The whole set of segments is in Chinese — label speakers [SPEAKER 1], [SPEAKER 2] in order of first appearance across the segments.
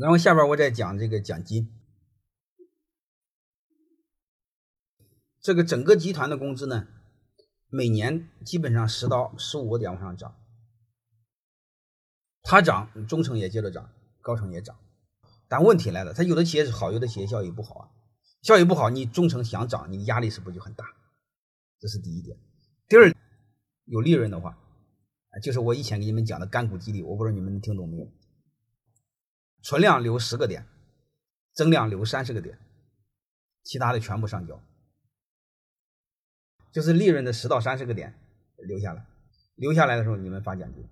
[SPEAKER 1] 然后下边我再讲这个奖金。这个整个集团的工资呢，每年基本上十到十五个点往上涨。它涨，中层也接着涨，高层也涨。但问题来了，它有的企业是好，有的企业效益不好啊。效益不好，你中层想涨，你压力是不是就很大？这是第一点。第二，有利润的话，就是我以前给你们讲的干股激励，我不知道你们能听懂没有？存量留十个点，增量留三十个点，其他的全部上交。就是利润的十到三十个点留下来，留下来的时候你们发奖金。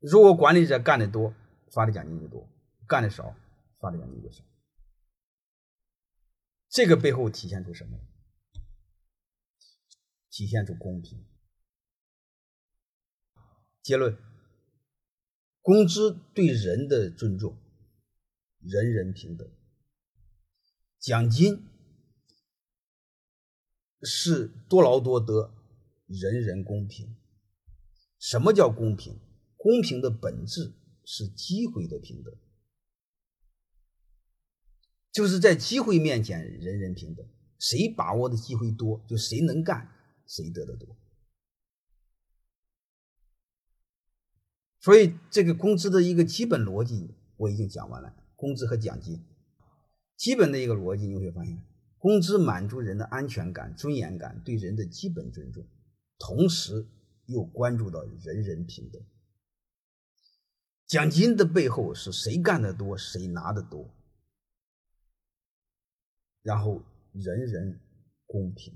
[SPEAKER 1] 如果管理者干的多，发的奖金就多；干的少，发的奖金就少。这个背后体现出什么？体现出公平。结论：工资对人的尊重，人人平等。奖金是多劳多得，人人公平。什么叫公平？公平的本质是机会的平等，就是在机会面前人人平等，谁把握的机会多，就谁能干，谁得的多。所以，这个工资的一个基本逻辑我已经讲完了，工资和奖金。基本的一个逻辑，你会发现，工资满足人的安全感、尊严感，对人的基本尊重，同时又关注到人人平等。奖金的背后是谁干的多，谁拿的多，然后人人公平。